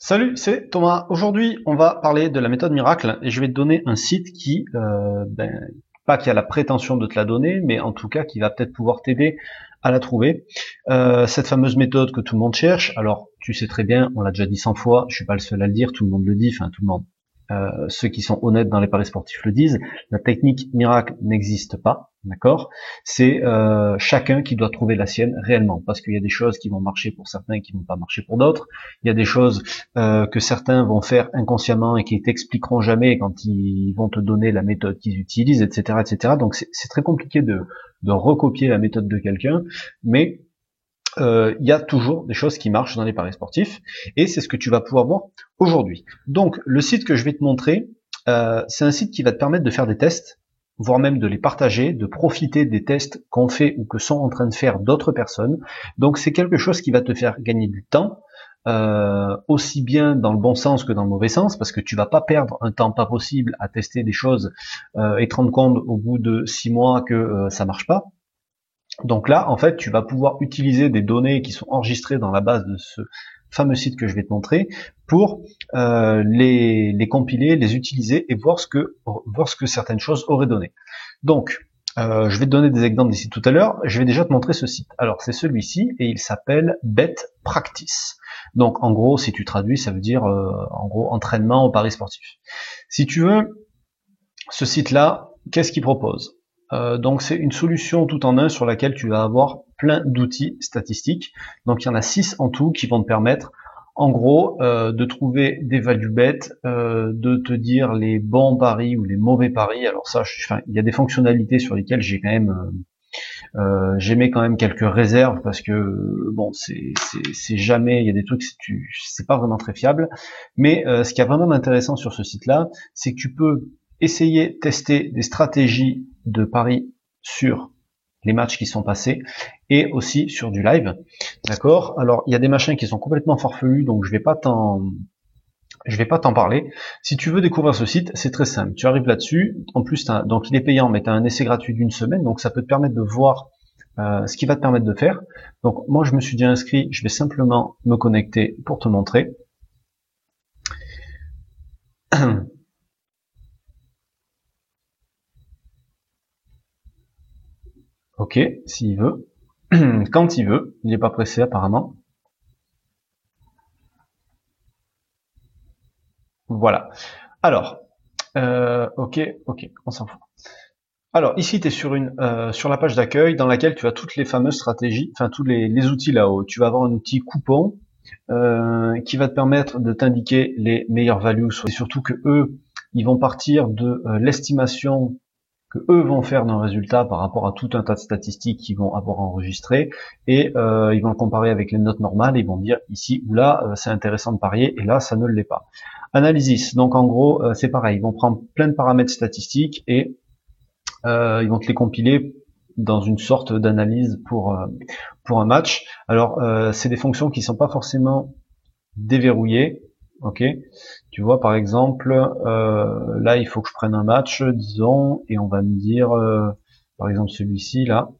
Salut, c'est Thomas. Aujourd'hui, on va parler de la méthode miracle et je vais te donner un site qui, euh, ben, pas qui a la prétention de te la donner, mais en tout cas qui va peut-être pouvoir t'aider à la trouver. Euh, cette fameuse méthode que tout le monde cherche. Alors, tu sais très bien, on l'a déjà dit 100 fois, je suis pas le seul à le dire, tout le monde le dit, enfin tout le monde. Euh, ceux qui sont honnêtes dans les paris sportifs le disent, la technique miracle n'existe pas, d'accord? C'est euh, chacun qui doit trouver la sienne réellement, parce qu'il y a des choses qui vont marcher pour certains et qui vont pas marcher pour d'autres. Il y a des choses euh, que certains vont faire inconsciemment et qui t'expliqueront jamais quand ils vont te donner la méthode qu'ils utilisent, etc., etc. Donc c'est très compliqué de, de recopier la méthode de quelqu'un, mais euh, il y a toujours des choses qui marchent dans les paris sportifs, et c'est ce que tu vas pouvoir voir aujourd'hui. Donc, le site que je vais te montrer, euh, c'est un site qui va te permettre de faire des tests, voire même de les partager, de profiter des tests qu'on fait ou que sont en train de faire d'autres personnes. Donc, c'est quelque chose qui va te faire gagner du temps, euh, aussi bien dans le bon sens que dans le mauvais sens, parce que tu vas pas perdre un temps pas possible à tester des choses et te rendre compte au bout de six mois que ça marche pas. Donc là, en fait, tu vas pouvoir utiliser des données qui sont enregistrées dans la base de ce fameux site que je vais te montrer pour euh, les, les, compiler, les utiliser et voir ce que voir ce que certaines choses auraient donné. Donc, euh, je vais te donner des exemples d'ici tout à l'heure. Je vais déjà te montrer ce site. Alors, c'est celui-ci et il s'appelle Bet Practice. Donc, en gros, si tu traduis, ça veut dire euh, en gros entraînement au paris sportif. Si tu veux, ce site-là, qu'est-ce qu'il propose? Euh, donc c'est une solution tout en un sur laquelle tu vas avoir plein d'outils statistiques. Donc il y en a six en tout qui vont te permettre en gros euh, de trouver des value bêtes, euh, de te dire les bons paris ou les mauvais paris. Alors ça, il y a des fonctionnalités sur lesquelles j'ai quand même euh, quand même quelques réserves parce que bon c'est c'est jamais il y a des trucs c'est pas vraiment très fiable mais ce qui est vraiment intéressant sur ce site là c'est que tu peux essayer tester des stratégies de paris sur les matchs qui sont passés et aussi sur du live. D'accord? Alors, il y a des machins qui sont complètement farfelus, donc je vais pas t'en je vais pas t'en parler. Si tu veux découvrir ce site, c'est très simple. Tu arrives là-dessus. En plus, donc il est payant, mais tu as un essai gratuit d'une semaine, donc ça peut te permettre de voir euh, ce qui va te permettre de faire. Donc moi, je me suis déjà inscrit. Je vais simplement me connecter pour te montrer. Ok, s'il veut. Quand il veut. Il n'est pas pressé apparemment. Voilà. Alors, euh, ok, ok, on s'en fout. Alors ici, tu es sur une euh, sur la page d'accueil dans laquelle tu as toutes les fameuses stratégies, enfin tous les, outils là-haut. Tu vas avoir un outil coupon euh, qui va te permettre de t'indiquer les meilleures values, et surtout que eux, ils vont partir de l'estimation que eux vont faire d'un résultat par rapport à tout un tas de statistiques qu'ils vont avoir enregistrées et euh, ils vont le comparer avec les notes normales et ils vont dire ici ou là euh, c'est intéressant de parier et là ça ne l'est pas. Analysis, donc en gros euh, c'est pareil, ils vont prendre plein de paramètres statistiques et ils vont te les compiler dans une sorte d'analyse pour pour un match. Alors c'est des fonctions qui sont pas forcément déverrouillées, ok tu vois, par exemple, euh, là, il faut que je prenne un match, disons, et on va me dire, euh, par exemple, celui-ci, là.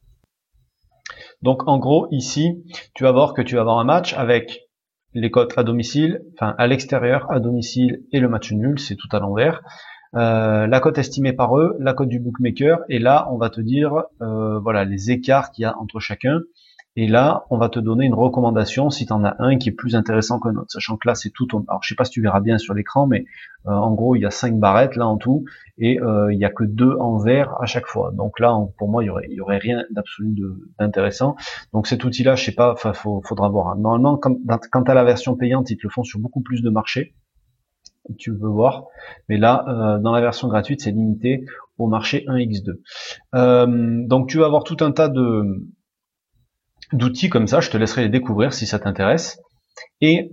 Donc, en gros, ici, tu vas voir que tu vas avoir un match avec les cotes à domicile, enfin, à l'extérieur, à domicile, et le match nul, c'est tout à l'envers. Euh, la cote estimée par eux, la cote du bookmaker, et là, on va te dire, voilà, les écarts qu'il y a entre chacun. Et là, on va te donner une recommandation si tu en as un qui est plus intéressant qu'un autre. Sachant que là, c'est tout. Alors, je sais pas si tu verras bien sur l'écran, mais euh, en gros, il y a cinq barrettes là en tout, et euh, il y a que deux en vert à chaque fois. Donc là, pour moi, il y aurait, aurait rien d'absolu d'intéressant. Donc cet outil-là, je sais pas, enfin, faudra voir. Normalement, quand, quand à la version payante, ils te le font sur beaucoup plus de marchés. Tu veux voir, mais là, euh, dans la version gratuite, c'est limité au marché 1x2. donc tu vas avoir tout un tas de d'outils comme ça, je te laisserai les découvrir si ça t'intéresse. Et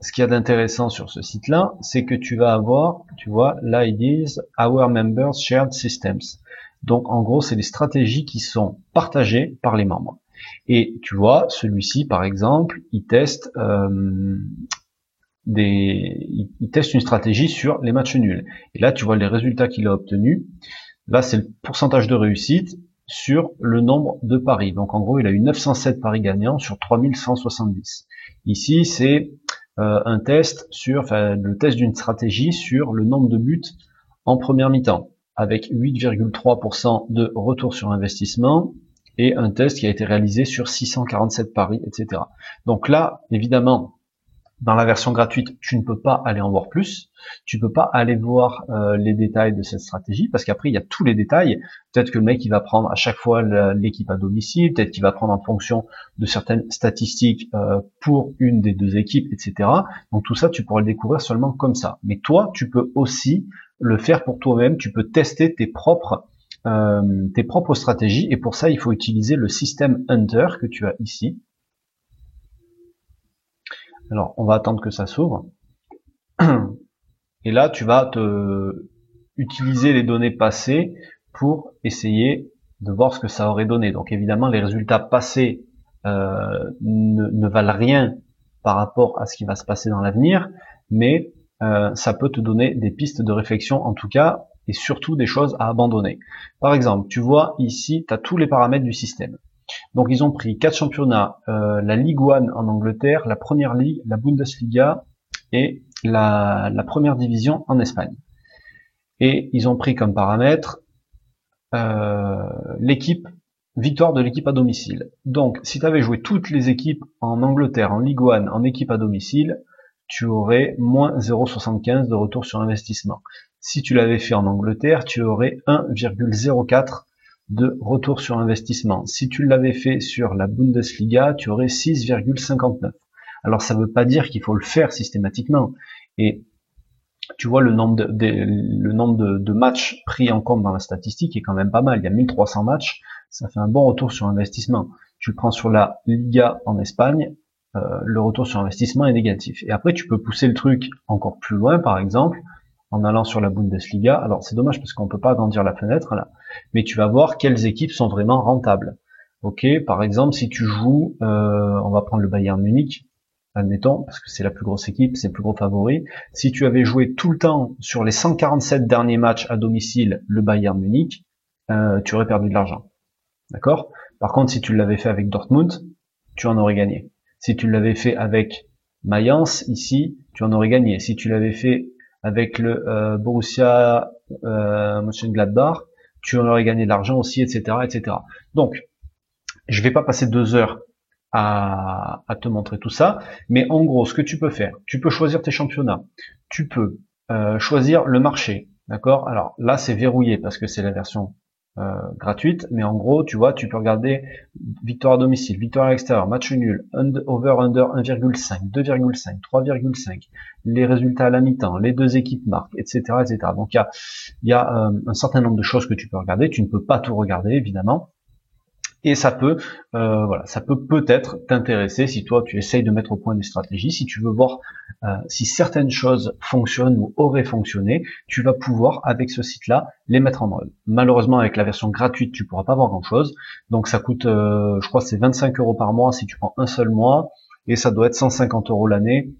ce qu'il y a d'intéressant sur ce site-là, c'est que tu vas avoir, tu vois, là ils disent Our Members Shared Systems. Donc en gros, c'est des stratégies qui sont partagées par les membres. Et tu vois, celui-ci par exemple, il teste euh, des, il teste une stratégie sur les matchs nuls. Et là, tu vois les résultats qu'il a obtenus. Là, c'est le pourcentage de réussite sur le nombre de paris. Donc en gros, il a eu 907 paris gagnants sur 3170. Ici, c'est un test sur, enfin, le test d'une stratégie sur le nombre de buts en première mi-temps, avec 8,3% de retour sur investissement et un test qui a été réalisé sur 647 paris, etc. Donc là, évidemment, dans la version gratuite, tu ne peux pas aller en voir plus, tu peux pas aller voir euh, les détails de cette stratégie parce qu'après il y a tous les détails. Peut-être que le mec il va prendre à chaque fois l'équipe à domicile, peut-être qu'il va prendre en fonction de certaines statistiques euh, pour une des deux équipes, etc. Donc tout ça tu pourras le découvrir seulement comme ça. Mais toi tu peux aussi le faire pour toi-même, tu peux tester tes propres euh, tes propres stratégies et pour ça il faut utiliser le système Hunter que tu as ici. Alors, on va attendre que ça s'ouvre. Et là, tu vas te utiliser les données passées pour essayer de voir ce que ça aurait donné. Donc évidemment, les résultats passés euh, ne, valent rien par rapport à ce qui va se passer dans l'avenir, mais euh, ça peut te donner des pistes de réflexion en tout cas, et surtout des choses à abandonner. Par exemple, tu vois ici, tu as tous les paramètres du système. Donc ils ont pris quatre championnats, euh, la Ligue 1 en Angleterre, la Première Ligue, la Bundesliga et la, Première Division en Espagne. Et ils ont pris comme paramètre euh, l'équipe, victoire de l'équipe à domicile. Donc si tu avais joué toutes les équipes en Angleterre, en Ligue 1, en équipe à domicile, tu aurais moins 0,75 de retour sur investissement. Si tu l'avais fait en Angleterre, tu aurais 1,04 de retour sur investissement. Si tu l'avais fait sur la Bundesliga, tu aurais 6,59. Alors ça ne veut pas dire qu'il faut le faire systématiquement. Et tu vois le nombre de, matchs pris en compte dans la statistique est quand même pas mal. Il y a 1300 matchs, ça fait un bon retour sur investissement. Tu le prends sur la Liga en Espagne, euh, le retour sur investissement est négatif. Et après tu peux pousser le truc encore plus loin, par exemple, en allant sur la Bundesliga. Alors c'est dommage parce qu'on peut pas agrandir la fenêtre là, mais tu vas voir quelles équipes sont vraiment rentables. Ok, par exemple si tu joues, euh, on va prendre le Bayern Munich, admettons, parce que c'est la plus grosse équipe, c'est le plus gros favori. Si tu avais joué tout le temps sur les 147 derniers matchs à domicile le Bayern Munich, euh, tu aurais perdu de l'argent. D'accord? Par contre, si tu l'avais fait avec Dortmund, tu en aurais gagné. Si tu l'avais fait avec Mayence, ici, tu en aurais gagné. Si tu l'avais fait avec le euh, Borussia euh, Mönchengladbach, tu en aurais gagné de l'argent aussi, etc., etc. Donc, je vais pas passer deux heures à, te montrer tout ça, mais en gros, ce que tu peux faire, tu peux choisir tes championnats, tu peux euh, choisir le marché, d'accord? Alors là, c'est verrouillé parce que c'est la version euh, gratuite, mais en gros, tu vois, tu peux regarder victoire à domicile, victoire à l'extérieur, match nul, over under 1,5, 2,5, 3,5, les résultats à la mi-temps, les deux équipes marquent, etc., etc. Donc il y a, y a euh, un certain nombre de choses que tu peux regarder. Tu ne peux pas tout regarder, évidemment et ça peut, euh, voilà, ça peut peut-être t'intéresser si toi tu essayes de mettre au point des stratégies, si tu veux voir euh, si certaines choses fonctionnent ou auraient fonctionné, tu vas pouvoir avec ce site-là les mettre en œuvre. Malheureusement avec la version gratuite tu pourras pas voir grand-chose, donc ça coûte, euh, je crois c'est 25 euros par mois si tu prends un seul mois, et ça doit être 150 euros l'année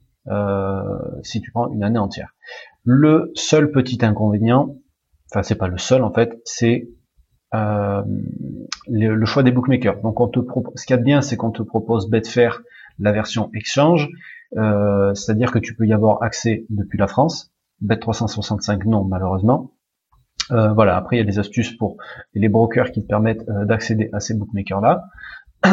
si tu prends une année entière. Le seul petit inconvénient, enfin c'est pas le seul en fait, c'est euh, le, choix des bookmakers. Donc on te ce qu'il y a de bien, c'est qu'on te propose Betfair la version exchange, euh, c'est-à-dire que tu peux y avoir accès depuis la France. Bet365 non malheureusement. Euh, voilà. Après il y a des astuces pour les brokers qui te permettent d'accéder à ces bookmakers là.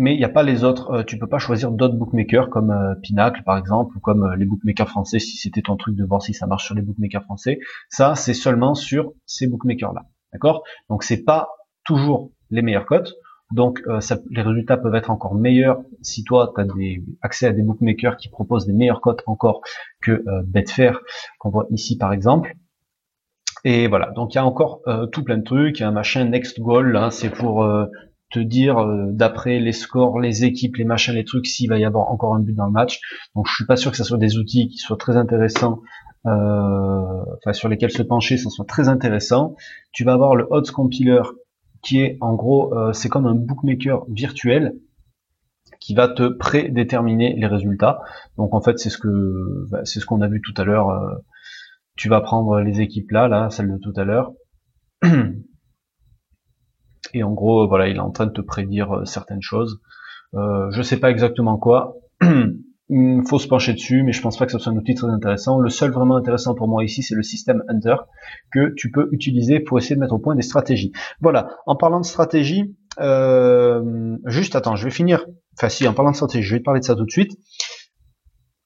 Mais il n'y a pas les autres. tu peux pas choisir d'autres bookmakers comme Pinacle par exemple ou comme les bookmakers français si c'était ton truc de voir si ça marche sur les bookmakers français. Ça c'est seulement sur ces bookmakers là. D'accord? Donc c'est pas toujours les meilleures cotes. Donc euh, les résultats peuvent être encore meilleurs si toi tu as des accès à des bookmakers qui proposent des meilleures cotes encore que euh, Betfair qu'on voit ici par exemple. Et voilà, donc il y a encore euh, tout plein de trucs, il y a un machin next goal, hein, c'est pour euh, te dire d'après les scores, les équipes, les machins, les trucs, s'il va y avoir encore un but dans le match. Donc je suis pas sûr que ce soit des outils qui soient très intéressants euh, enfin sur lesquels se pencher, ça soit très intéressant. Tu vas avoir le odds compiler qui est en gros, euh, c'est comme un bookmaker virtuel qui va te prédéterminer les résultats. Donc en fait, c'est ce que bah, c'est ce qu'on a vu tout à l'heure. Euh, tu vas prendre les équipes là, là, celle de tout à l'heure. Et en gros, voilà, il est en train de te prédire certaines choses. Euh, je sais pas exactement quoi. il faut se pencher dessus, mais je pense pas que ce soit un outil très intéressant. Le seul vraiment intéressant pour moi ici, c'est le système Hunter que tu peux utiliser pour essayer de mettre au point des stratégies. Voilà. En parlant de stratégie, euh, juste attends, je vais finir. Enfin si, en parlant de stratégie, je vais te parler de ça tout de suite.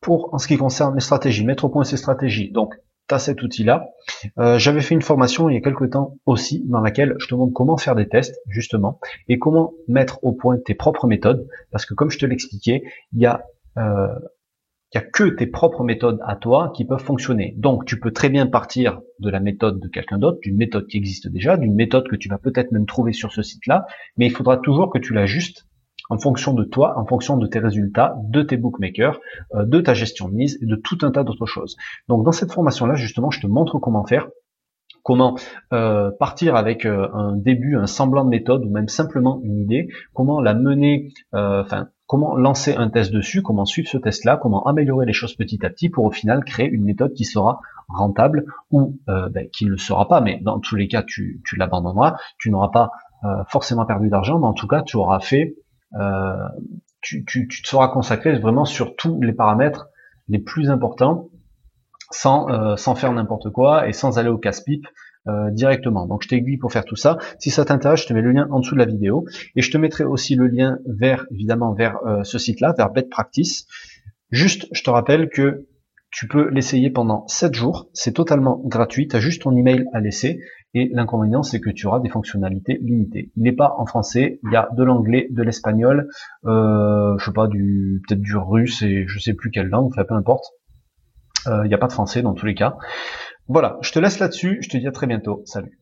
Pour en ce qui concerne les stratégies, mettre au point ces stratégies. Donc, tu as cet outil-là. Euh, j'avais fait une formation il y a quelques temps aussi, dans laquelle je te montre comment faire des tests, justement, et comment mettre au point tes propres méthodes. Parce que comme je te l'expliquais, il y a euh, il n'y a que tes propres méthodes à toi qui peuvent fonctionner. Donc tu peux très bien partir de la méthode de quelqu'un d'autre, d'une méthode qui existe déjà, d'une méthode que tu vas peut-être même trouver sur ce site-là, mais il faudra toujours que tu l'ajustes en fonction de toi, en fonction de tes résultats, de tes bookmakers, euh, de ta gestion de mise et de tout un tas d'autres choses. Donc dans cette formation-là, justement, je te montre comment faire comment euh, partir avec euh, un début, un semblant de méthode ou même simplement une idée, comment la mener, enfin comment lancer un test dessus, comment suivre ce test-là, comment améliorer les choses petit à petit pour au final créer une méthode qui sera rentable ou ben, qui ne le sera pas, mais dans tous les cas tu, l'abandonneras, tu n'auras pas forcément perdu d'argent, mais en tout cas tu auras fait euh, tu, te seras consacré vraiment sur tous les paramètres les plus importants euh, sans faire n'importe quoi et sans aller au casse-pipe euh, directement. Donc je t'aiguille pour faire tout ça. Si ça t'intéresse, je te mets le lien en dessous de la vidéo et je te mettrai aussi le lien vers évidemment vers ce site-là, vers Bet Practice. Juste, je te rappelle que tu peux l'essayer pendant 7 jours, c'est totalement gratuit, tu as juste ton email à laisser et l'inconvénient, c'est que tu auras des fonctionnalités limitées. Il n'est pas en français, il y a de l'anglais, de l'espagnol, euh, je sais pas, du peut-être du russe et je sais plus quelle langue, enfin peu importe. Euh, il n'y a pas de français dans tous les cas. Voilà, je te laisse là-dessus, je te dis à très bientôt. Salut.